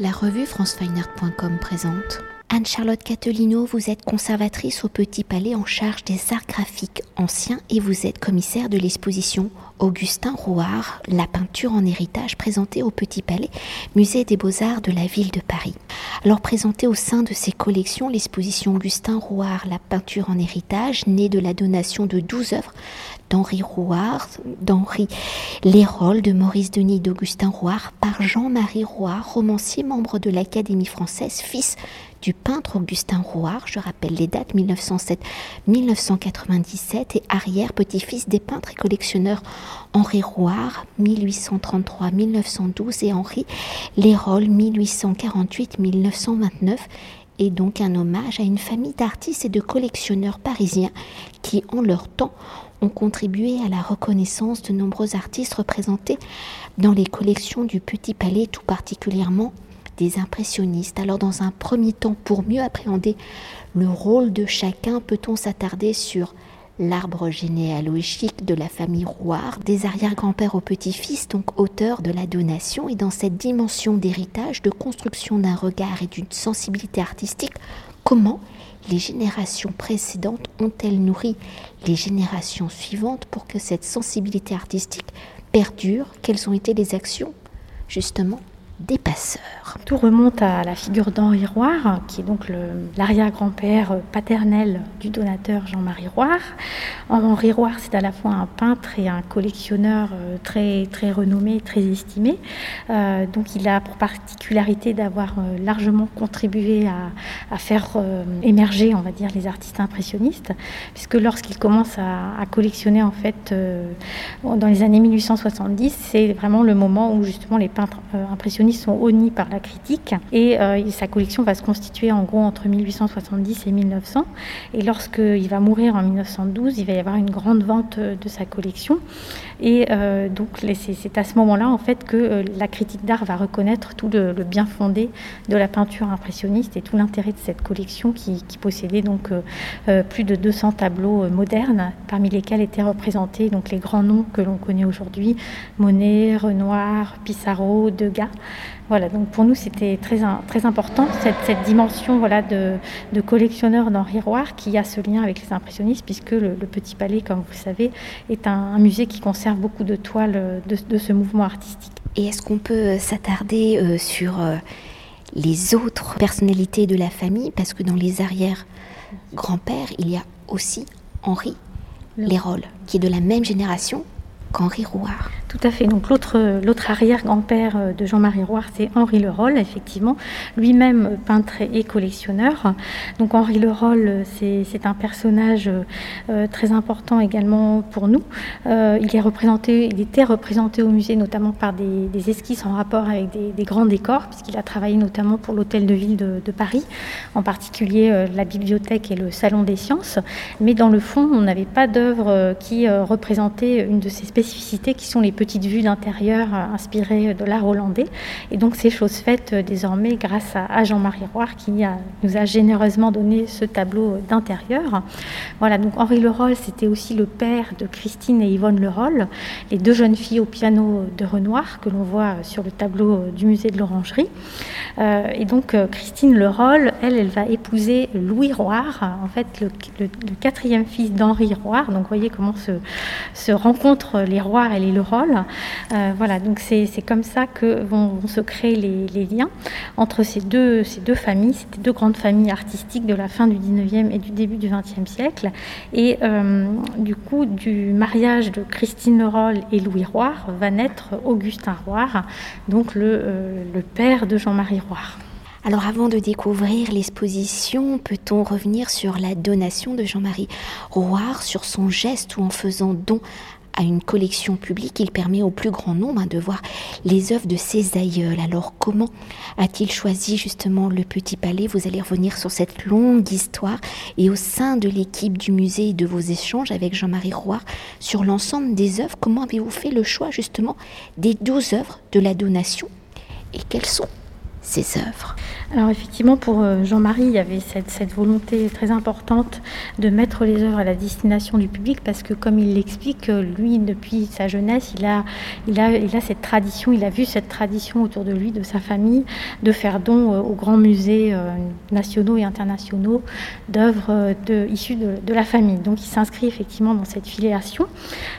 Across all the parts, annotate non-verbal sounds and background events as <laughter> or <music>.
La revue francefineart.com présente. Anne-Charlotte Catellino, vous êtes conservatrice au Petit Palais en charge des arts graphiques anciens et vous êtes commissaire de l'exposition Augustin Rouard, la peinture en héritage présentée au Petit Palais, musée des beaux-arts de la ville de Paris. Alors présentée au sein de ces collections, l'exposition Augustin Rouard, la peinture en héritage, née de la donation de 12 œuvres d'Henri Rouard, d'Henri Lérol, de Maurice Denis d'Augustin Rouard, par Jean-Marie Rouard, romancier membre de l'Académie française, fils du peintre Augustin Rouard, je rappelle les dates 1907-1997, et arrière-petit-fils des peintres et collectionneurs Henri Rouard 1833-1912 et Henri Lérol 1848-1929 et donc un hommage à une famille d'artistes et de collectionneurs parisiens qui, en leur temps, ont contribué à la reconnaissance de nombreux artistes représentés dans les collections du Petit Palais, tout particulièrement des impressionnistes. Alors dans un premier temps, pour mieux appréhender le rôle de chacun, peut-on s'attarder sur l'arbre généalogique de la famille Rouard, des arrière-grands-pères au petit-fils, donc auteur de la donation, et dans cette dimension d'héritage, de construction d'un regard et d'une sensibilité artistique, comment les générations précédentes ont-elles nourri les générations suivantes pour que cette sensibilité artistique perdure? Quelles ont été les actions? Justement des passeurs. Tout remonte à la figure d'Henri Roire, qui est donc l'arrière-grand-père paternel du donateur Jean-Marie Roire. Henri Roire, c'est à la fois un peintre et un collectionneur euh, très, très renommé, très estimé. Euh, donc il a pour particularité d'avoir euh, largement contribué à, faire émerger, on va dire, les artistes impressionnistes, puisque lorsqu'il commence à, collectionner, en fait, dans les années 1870, c'est vraiment le moment où justement les peintres impressionnistes sont honnis par la critique et, euh, sa collection va se constituer en gros entre 1870 et 1900. Et lorsqu'il va mourir en 1912, il va y avoir une grande vente de sa collection. Et euh, donc c'est à ce moment-là en fait que euh, la critique d'art va reconnaître tout le, bien fondé de la peinture impressionniste et tout l'intérêt de cette collection qui, possédait donc plus de 200 tableaux modernes, parmi lesquels étaient représentés donc les grands noms que l'on connaît aujourd'hui Monet, Renoir, Pissarro, Degas. Voilà, donc pour nous c'était très, très important cette, cette dimension voilà, de, de collectionneur d'Henri Roire qui a ce lien avec les impressionnistes puisque le, Petit Palais, comme vous savez, est un, musée qui conserve beaucoup de toiles de, de ce mouvement artistique. Et est-ce qu'on peut s'attarder euh, sur euh, les autres personnalités de la famille? Parce que dans les arrière-grands-pères, il y a aussi Henri Lérol, qui est de la même génération qu'Henri Rouard. Tout à fait. Donc l'autre, arrière-grand-père euh, de Jean-Marie Rouard, c'est Henri Leroll, effectivement, lui-même peintre et collectionneur. Donc Henri Leroll, c'est, c'est un personnage euh, très important également pour nous. Euh, il est représenté, il était représenté au musée notamment par des, esquisses en rapport avec des, grands décors, puisqu'il a travaillé notamment pour l'hôtel de ville de, de Paris, en particulier la bibliothèque et le salon des sciences. Mais dans le fond, on n'avait pas d'œuvre qui représentait une de ces spécificités qui sont les petites vues d'intérieur euh, inspirées de l'art hollandais. Et donc c'est chose faite euh, désormais grâce à, Jean-Marie Roire qui nous a généreusement donné ce tableau d'intérieur. Voilà, donc Henri Leroll, c'était aussi le père de Christine et Yvonne Leroll, les deux jeunes filles au piano de Renoir que l'on voit sur le tableau du musée de l'Orangerie. Euh, et donc Christine Leroll, elle, elle va épouser Louis Roire, en fait le, quatrième fils d'Henri Roire. Donc vous voyez comment se, se rencontrent les Roire et les Leroll euh, voilà, donc c'est comme ça que vont, se créer les, liens entre ces deux, ces deux familles, ces deux grandes familles artistiques de la fin du 19e et du début du 20e siècle. Et euh, du coup, du mariage de Christine Leroll et Louis Roire va naître Augustin Roire, donc le, euh, le père de Jean-Marie Roire. Alors avant de découvrir l'exposition, peut-on revenir sur la donation de Jean-Marie Roire, sur son geste où en faisant don à une collection publique, il permet au plus grand nombre hein, de voir les œuvres de ses aïeuls. Alors comment a-t-il choisi justement le Petit Palais? Vous allez revenir sur cette longue histoire et au sein de l'équipe du musée et de vos échanges avec Jean-Marie Roy sur l'ensemble des œuvres, comment avez-vous fait le choix justement des douze œuvres de la donation et quels sont ses œuvres? Alors effectivement, pour euh, Jean-Marie, il y avait cette, volonté très importante de mettre les œuvres à la destination du public parce que comme il l'explique, euh, lui, depuis sa jeunesse, il a, cette tradition, il a vu cette tradition autour de lui, de sa famille, de faire don euh, aux grands musées nationaux et internationaux d'œuvres issues de, la famille. Donc il s'inscrit effectivement dans cette filiation.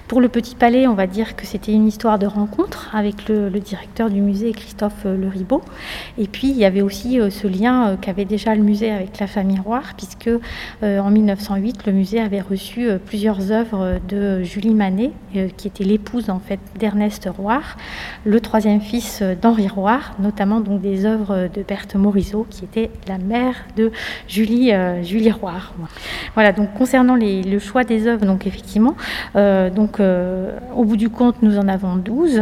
Pour le Petit Palais, on va dire que c'était une histoire de rencontre avec le, directeur du musée, Christophe Le Ribot. Et puis il y avait aussi euh, ce lien euh, qu'avait déjà le musée avec la famille Roire, puisque euh, en 1908, le musée avait reçu plusieurs œuvres de Julie Manet, qui était l'épouse en fait d'Ernest Roire, le troisième fils d'Henri Roire, notamment donc des œuvres de Berthe Morisot, qui était la mère de Julie, Julie. Voilà, donc concernant le choix des œuvres, donc effectivement, donc au bout du compte, nous en avons 12.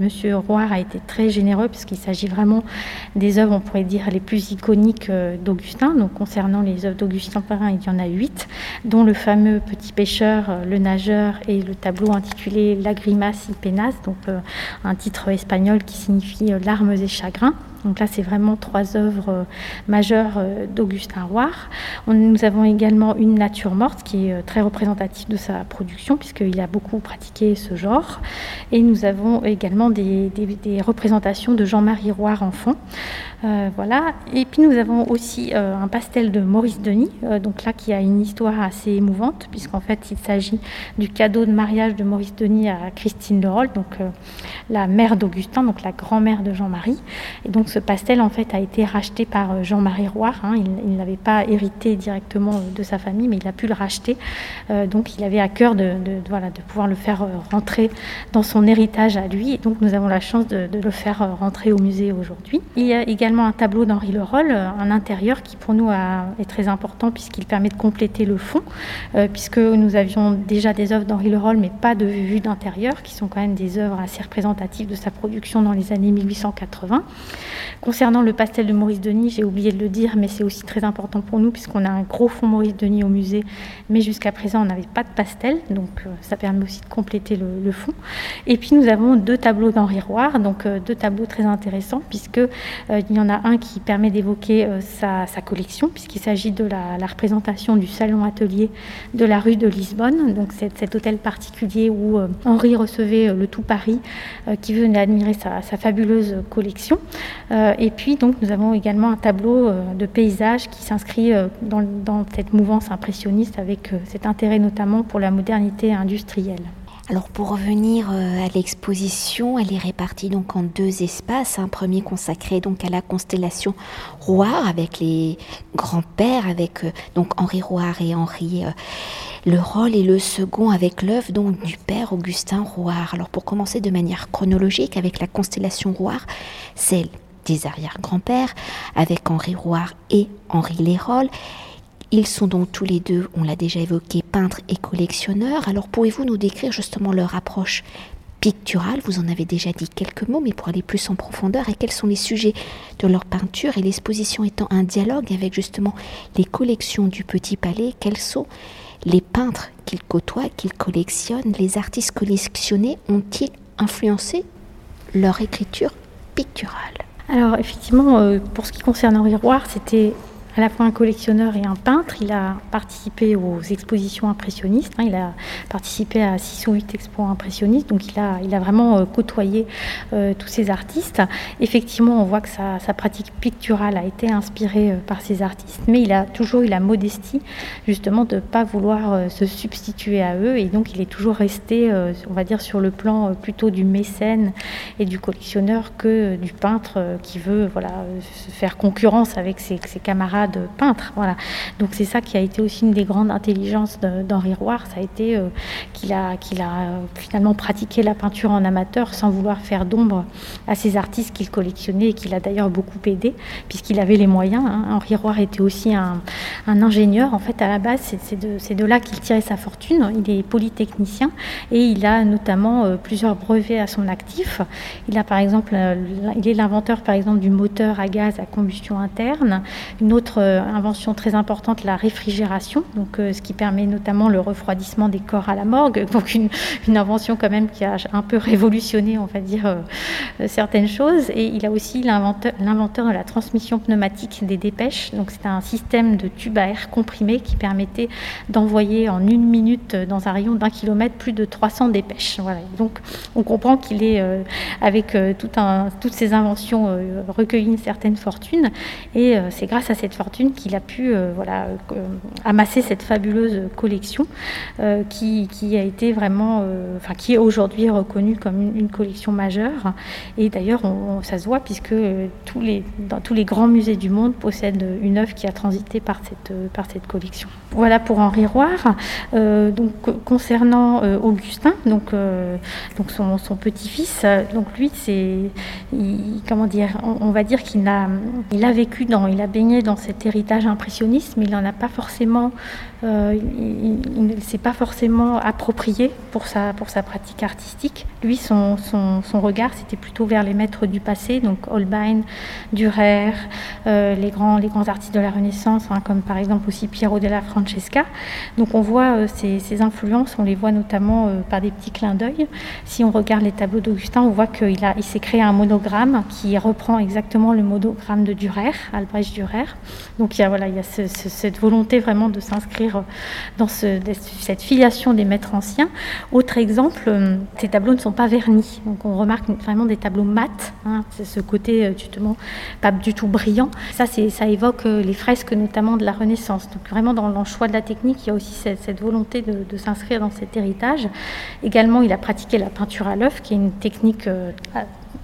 Monsieur Roire a été très généreux puisqu'il s'agit vraiment des œuvres, on pourrait dire, les plus iconiques euh, d'Augustin. Donc, concernant les œuvres d'Augustin Perrin, il y en a huit, dont le fameux Petit pêcheur, euh, le nageur et le tableau intitulé La grimace y penas, donc euh, un titre espagnol qui signifie larmes et chagrins. Donc là, c'est vraiment trois œuvres majeures d'Augustin Roire. nous avons également une nature morte qui est très représentative de sa production puisqu'il a beaucoup pratiqué ce genre. Et nous avons également des, représentations de Jean-Marie Roire enfant. Euh, voilà. Et puis nous avons aussi euh, un pastel de Maurice Denis, euh, donc là qui a une histoire assez émouvante, puisqu'en fait il s'agit du cadeau de mariage de Maurice Denis à Christine Leroll, donc la mère d'Augustin, donc la grand-mère de Jean-Marie. Ce pastel en fait a été racheté par Jean-Marie Roire. Hein. Il, n'avait pas hérité directement de sa famille, mais il a pu le racheter. donc il avait à cœur de, pouvoir le faire rentrer dans son héritage à lui. Et donc nous avons la chance de, le faire rentrer au musée aujourd'hui. Il y a également un tableau d'Henri Leroll en intérieur qui pour nous est très important puisqu'il permet de compléter le fond, euh, puisque nous avions déjà des œuvres d'Henri Leroll mais pas de vue d'intérieur, qui sont quand même des œuvres assez représentatives de sa production dans les années 1880. Concernant le pastel de Maurice Denis, j'ai oublié de le dire, mais c'est aussi très important pour nous puisqu'on a un gros fond Maurice Denis au musée, mais jusqu'à présent on n'avait pas de pastel, donc euh, ça permet aussi de compléter le, fond. Et puis nous avons deux tableaux d'Henri Roire, donc euh, deux tableaux très intéressants puisque il y en a un qui permet d'évoquer euh, sa, collection, puisqu'il s'agit de la, représentation du salon atelier de la rue de Lisbonne, donc cet hôtel particulier où euh, Henri recevait euh, le tout Paris qui venait admirer sa, fabuleuse collection. Et puis donc nous avons également un tableau de paysage qui s'inscrit dans, dans cette mouvance impressionniste avec cet intérêt notamment pour la modernité industrielle. Alors pour revenir euh, à l'exposition, elle est répartie donc en deux espaces. Un premier consacré donc à la constellation Roire avec les grands-pères, avec euh, donc Henri Roire et Henri euh, le rôle et le second avec l'œuvre donc du père Augustin Roire. Alors pour commencer de manière chronologique avec la constellation Roire, celle des arrière-grands-pères avec Henri Roire et Henri Lérol. Ils sont donc tous les deux, on l'a déjà évoqué, peintres et collectionneurs. Alors pouvez-vous nous décrire justement leur approche picturale? Vous en avez déjà dit quelques mots, mais pour aller plus en profondeur, et quels sont les sujets de leur peinture et l'exposition étant un dialogue avec justement les collections du Petit Palais, quels sont les peintres qu'ils côtoient, qu'ils collectionnent, les artistes collectionnés ont-ils influencé leur écriture picturale? Alors effectivement, euh, pour ce qui concerne Henri Roire, c'était à la fois un collectionneur et un peintre. Il a participé aux expositions impressionnistes. Hein. il a participé à 6 ou 8 expos impressionnistes. Donc il a, il a vraiment euh, côtoyé euh, tous ces artistes. Effectivement, on voit que sa, pratique picturale a été inspirée euh, par ces artistes. Mais il a toujours eu la modestie justement de ne pas vouloir se substituer à eux. Et donc il est toujours resté, on va dire, sur le plan plutôt du mécène et du collectionneur que du peintre qui veut voilà, se faire concurrence avec ses camarades de peintre. Voilà. Donc c'est ça qui a été aussi une des grandes intelligences d'Henri Roire, ça a été euh, qu'il a, qu'il a euh, finalement pratiqué la peinture en amateur sans vouloir faire d'ombre à ces artistes qu'il collectionnait et qu'il a d'ailleurs beaucoup aidé puisqu'il avait les moyens. Hein. Henri Roire était aussi un, ingénieur. En fait, à la base, c'est de, de, là qu'il tirait sa fortune. Il est polytechnicien et il a notamment euh, plusieurs brevets à son actif. Il a par exemple, il est l'inventeur par exemple du moteur à gaz à combustion interne, une autre autre invention très importante, la réfrigération, donc, ce qui permet notamment le refroidissement des corps à la morgue. <laughs> Donc une, invention quand même qui a un peu révolutionné, on va dire, certaines choses. Et il a aussi l'inventeur de la transmission pneumatique des dépêches. Donc c'était un système de tube à air comprimé qui permettait d'envoyer en une minute dans un rayon d'un kilomètre plus de 300 dépêches. Voilà. Donc on comprend qu'il est, euh, avec euh, toutes ces inventions, euh, recueilli une certaine fortune. Et c'est grâce à cette qu'il a pu voilà, amasser cette fabuleuse collection qui, qui, a été vraiment, enfin qui est aujourd'hui reconnue comme une, collection majeure. Et d'ailleurs, ça se voit puisque tous les, dans tous les grands musées du monde possèdent une œuvre qui a transité par cette, par cette collection. Voilà pour Henri Roire. donc concernant Augustin, donc, donc son, son petit-fils, donc lui, c'est, comment dire, on, va dire qu'il a, il a vécu dans, il a baigné dans cet héritage impressionniste, mais il n'en a pas forcément, euh, il ne s'est pas forcément approprié pour sa, pour sa pratique artistique. Lui, son, son, son regard, c'était plutôt vers les maîtres du passé, donc Holbein, Dürer, euh, les, grands, les grands artistes de la Renaissance, hein, comme par exemple aussi Piero della Francesca. Donc on voit euh, ces, ces, influences, on les voit notamment par des petits clins d'œil. Si on regarde les tableaux d'Augustin, on voit qu'il a, il s'est créé un monogramme qui reprend exactement le monogramme de Dürer, Albrecht Dürer. Donc il y a, voilà, il y a cette volonté vraiment de s'inscrire dans ce, cette filiation des maîtres anciens. Autre exemple, euh, ces tableaux ne sont pas vernis. Donc on remarque vraiment des tableaux mat, hein, c'est ce côté euh, justement pas du tout brillant. Ça, ça évoque euh, les fresques notamment de la Renaissance. Donc vraiment dans le choix de la technique, il y a aussi cette, volonté de, de s'inscrire dans cet héritage. Également, il a pratiqué la peinture à l'œuf, qui est une technique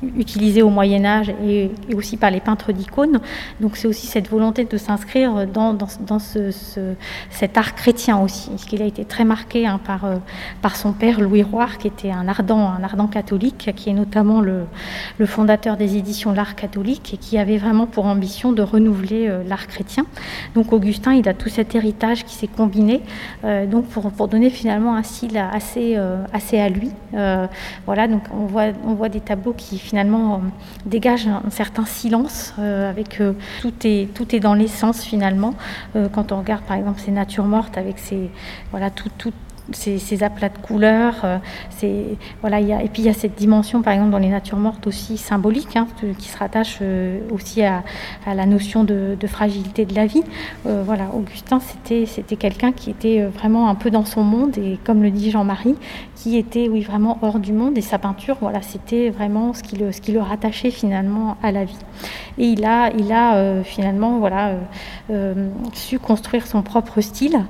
utilisé au Moyen Âge et, aussi par les peintres d'icônes. Donc c'est aussi cette volonté de s'inscrire dans, dans, dans ce, cet art chrétien aussi, parce qu'il a été très marqué hein, par, euh, par son père Louis Roire, qui était un ardent, un ardent catholique, qui est notamment le, fondateur des éditions L'Art catholique et qui avait vraiment pour ambition de renouveler euh, l'art chrétien. Donc Augustin, il a tout cet héritage qui s'est combiné euh, donc pour, donner finalement un style assez, à lui. voilà, donc on voit des tableaux qui finalement euh, dégage un, certain silence euh, avec euh, tout est tout est dans l'essence finalement. Quand on regarde par exemple ces natures mortes avec ces voilà tout, tout ces, ces, aplats de couleurs. Euh, voilà, y a, et puis il y a cette dimension, par exemple, dans les natures mortes aussi symbolique, hein, qui se rattache euh, aussi à, la notion de, fragilité de la vie. Euh, voilà, Augustin, c'était quelqu'un qui était vraiment un peu dans son monde, et comme le dit Jean-Marie, qui était oui, vraiment hors du monde, et sa peinture, voilà, c'était vraiment ce qui, le, ce qui le rattachait finalement à la vie. Et il a, il a finalement voilà, su construire son propre style,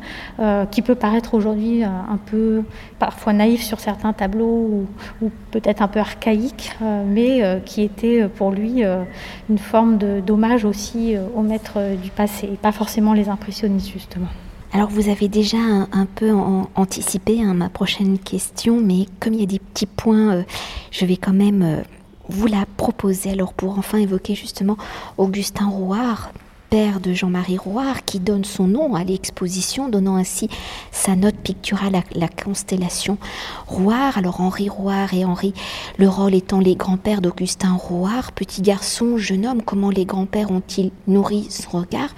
qui peut paraître aujourd'hui peu parfois naïf sur certains tableaux ou, peut-être un peu archaïque, euh, mais euh, qui était pour lui euh, une forme d'hommage aussi aux maîtres du passé, et pas forcément les impressionnistes justement. Alors vous avez déjà un, un peu anticipé hein, ma prochaine question, mais comme il y a des petits points, je vais quand même vous la proposer. Alors pour enfin évoquer justement Augustin Rouard, père de Jean-Marie Roire, qui donne son nom à l'exposition, donnant ainsi sa note picturale à la constellation Roire. Alors Henri Roire et Henri le rôle étant les grands-pères d'Augustin Roire, petit garçon, jeune homme, comment les grands-pères ont-ils nourri son regard?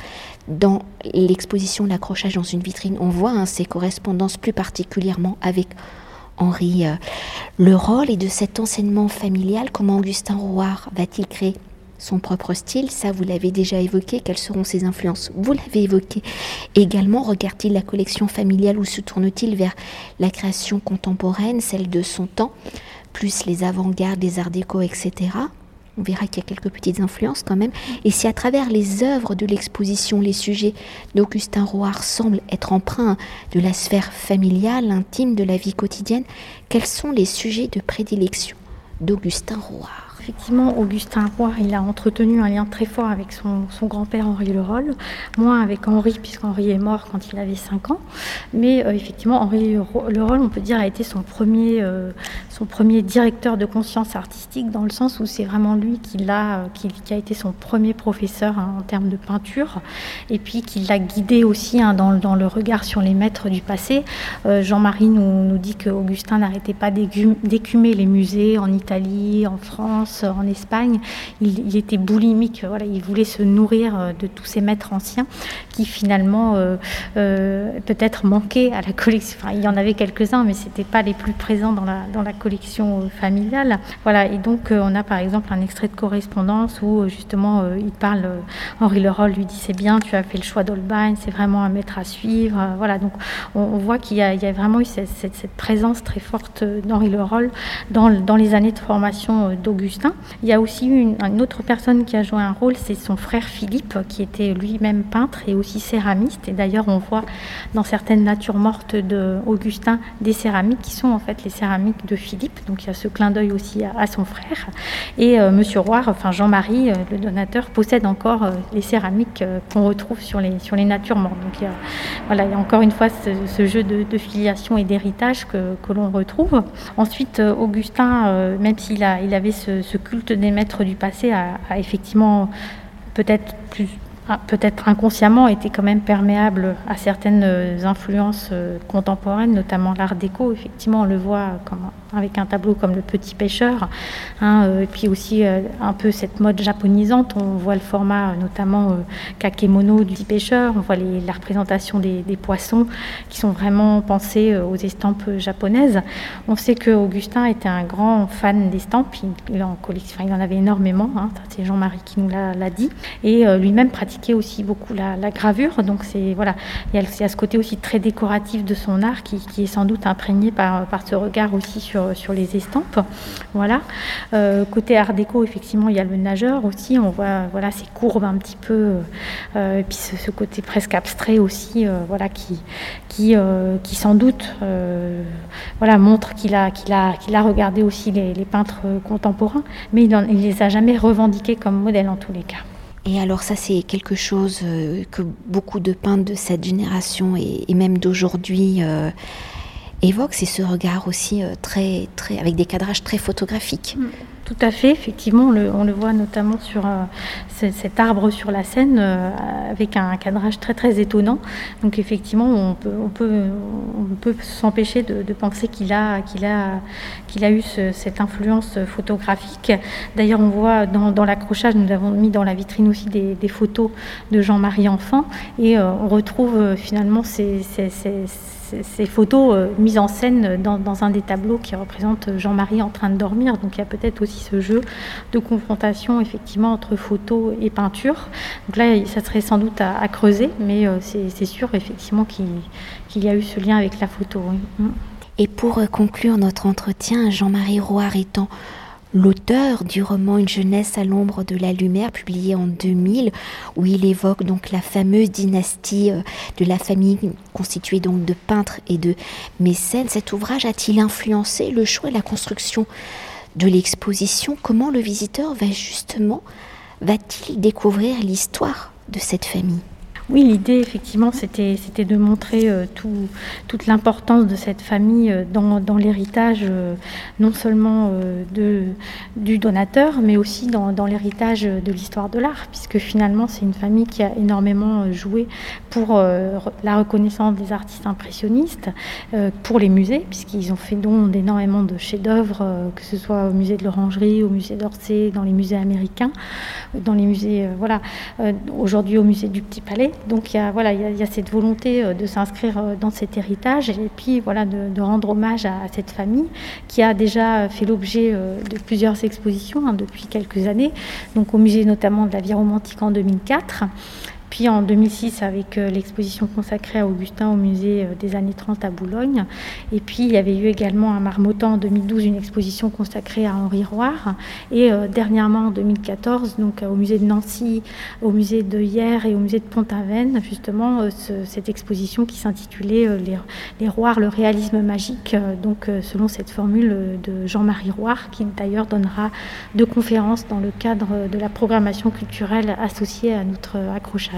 Dans l'exposition L'accrochage dans une vitrine, on voit hein, ses correspondances plus particulièrement avec Henri euh, le rôle et de cet enseignement familial, comment Augustin Roire va-t-il créer son propre style, ça vous l'avez déjà évoqué, quelles seront ses influences Vous l'avez évoqué également, regarde-t-il la collection familiale ou se tourne-t-il vers la création contemporaine, celle de son temps, plus les avant-gardes, les arts déco, etc. On verra qu'il y a quelques petites influences quand même. Et si à travers les œuvres de l'exposition, les sujets d'Augustin Roard semblent être empreints de la sphère familiale, intime de la vie quotidienne, quels sont les sujets de prédilection d'Augustin Roard effectivement, Augustin Roy, a entretenu un lien très fort avec son, grand-père Henri Leroll, moins avec Henri, puisqu'Henri est mort quand il avait 5 ans. Mais euh, effectivement, Henri Leroll, on peut dire, a été son premier, euh, son premier directeur de conscience artistique, dans le sens où c'est vraiment lui qui, qui, a été son premier professeur hein, en termes de peinture, et puis qui l'a guidé aussi hein, dans, le regard sur les maîtres du passé. Euh, Jean-Marie nous, nous dit qu'Augustin n'arrêtait pas d'écumer les musées en Italie, en France, en Espagne, il, était boulimique. Voilà, il voulait se nourrir de tous ces maîtres anciens qui finalement peut-être manquaient à la collection. Enfin, il y en avait quelques-uns, mais c'était pas les plus présents dans la, dans la collection familiale. Voilà, et donc on a par exemple un extrait de correspondance où justement il parle, Henri Leroll lui dit c'est bien, tu as fait le choix d'Holbein, c'est vraiment un maître à suivre. Voilà, donc on, voit qu'il y, a vraiment eu cette, présence très forte d'Henri Leroll dans, dans les années de formation d'Augustin. Il y a aussi une, autre personne qui a joué un rôle, c'est son frère Philippe, qui était lui-même peintre et aussi céramiste. Et d'ailleurs, on voit dans certaines natures mortes d'Augustin des céramiques qui sont en fait les céramiques de Philippe. Donc il y a ce clin d'œil aussi à, son frère. Et euh, Monsieur Roire, enfin Jean-Marie, euh, le donateur, possède encore euh, les céramiques qu'on retrouve sur les, sur les natures mortes. Donc voilà, il y a encore une fois ce, jeu de, filiation et d'héritage que, que l'on retrouve. Ensuite, Augustin, même s'il il avait ce, culte des maîtres du passé, a, effectivement peut-être plus peut-être inconsciemment, était quand même perméable à certaines influences contemporaines, notamment l'art déco. Effectivement, on le voit comme avec un tableau comme Le Petit Pêcheur, hein, euh, et puis aussi euh, un peu cette mode japonisante. On voit le format notamment euh, kakemono du Petit Pêcheur, on voit la représentation des, poissons qui sont vraiment pensés aux estampes japonaises. On sait que Augustin était un grand fan d'estampes, il, en il en avait énormément, hein, c'est Jean-Marie qui nous l'a dit, et lui-même pratiquait aussi beaucoup la, gravure. Donc c'est voilà, il y, a, ce côté aussi très décoratif de son art qui, est sans doute imprégné par ce regard aussi sur sur, les estampes. Voilà. Euh, côté art déco, effectivement, il y a le nageur aussi. On voit voilà, ces courbes un petit peu, euh, et puis ce, côté presque abstrait aussi, euh, voilà, qui, qui, qui sans doute voilà, montre qu'il a, qu'il a, a regardé aussi les, peintres contemporains, mais il ne les a jamais revendiqués comme modèle en tous les cas. Et alors ça, c'est quelque chose que beaucoup de peintres de cette génération et, même d'aujourd'hui évoque, c'est ce regard aussi euh, très, très, avec des cadrages très photographiques. Mm. Tout à fait, effectivement, on le, on le voit notamment sur euh, cet arbre sur la scène euh, avec un cadrage très très étonnant. Donc effectivement, on peut, on peut, on peut s'empêcher de, penser qu'il a, qu'il a, qu'il a eu cette influence photographique. D'ailleurs, on voit dans, dans l'accrochage, nous avons mis dans la vitrine aussi des, photos de Jean-Marie Enfant et on retrouve finalement ces ces photos euh, mises en scène dans, un des tableaux qui représente Jean-Marie en train de dormir. Donc il y a peut-être aussi ce jeu de confrontation effectivement entre photo et peinture. Donc là, ça serait sans doute à, creuser, mais euh, c'est sûr effectivement qu'il y a eu ce lien avec la photo. Et pour euh, conclure notre entretien, Jean-Marie Roire étant l'auteur du roman Une jeunesse à l'ombre de la lumière, publié en 2000, où il évoque donc la fameuse dynastie euh, de la famille constituée donc de peintres et de mécènes. Cet ouvrage a-t-il influencé le choix et la construction de l'exposition? Comment le visiteur va justement va-t-il découvrir l'histoire de cette famille? Oui, l'idée, effectivement, c'était, de montrer euh, tout, toute l'importance de cette famille euh, dans, l'héritage, euh, non seulement du donateur, mais aussi dans, dans l'héritage de l'histoire de l'art, puisque finalement, c'est une famille qui a énormément joué pour la reconnaissance des artistes impressionnistes, pour les musées, puisqu'ils ont fait don d'énormément de chefs-d'œuvre, que ce soit au musée de l'Orangerie, au musée d'Orsay, dans les musées américains, dans les musées, voilà, aujourd'hui au musée du Petit Palais. Donc il y a, cette volonté euh, de s'inscrire euh, dans cet héritage et puis voilà, de, rendre hommage à, cette famille qui a déjà fait l'objet euh, de plusieurs expositions hein, depuis quelques années, donc au musée notamment de la vie romantique en 2004. Puis en 2006, avec euh, l'exposition consacrée à Augustin au musée euh, des années 30 à Boulogne. Et puis il y avait eu également à Marmottan en 2012 une exposition consacrée à Henri Roire. Et euh, dernièrement en 2014, donc au musée de Nancy, au musée de Hier et au musée de Pont-Aven, justement cette exposition qui s'intitulait les, Roires, le réalisme magique. donc selon cette formule de Jean-Marie Roire, qui d'ailleurs donnera deux conférences dans le cadre de la programmation culturelle associée à notre accrochage.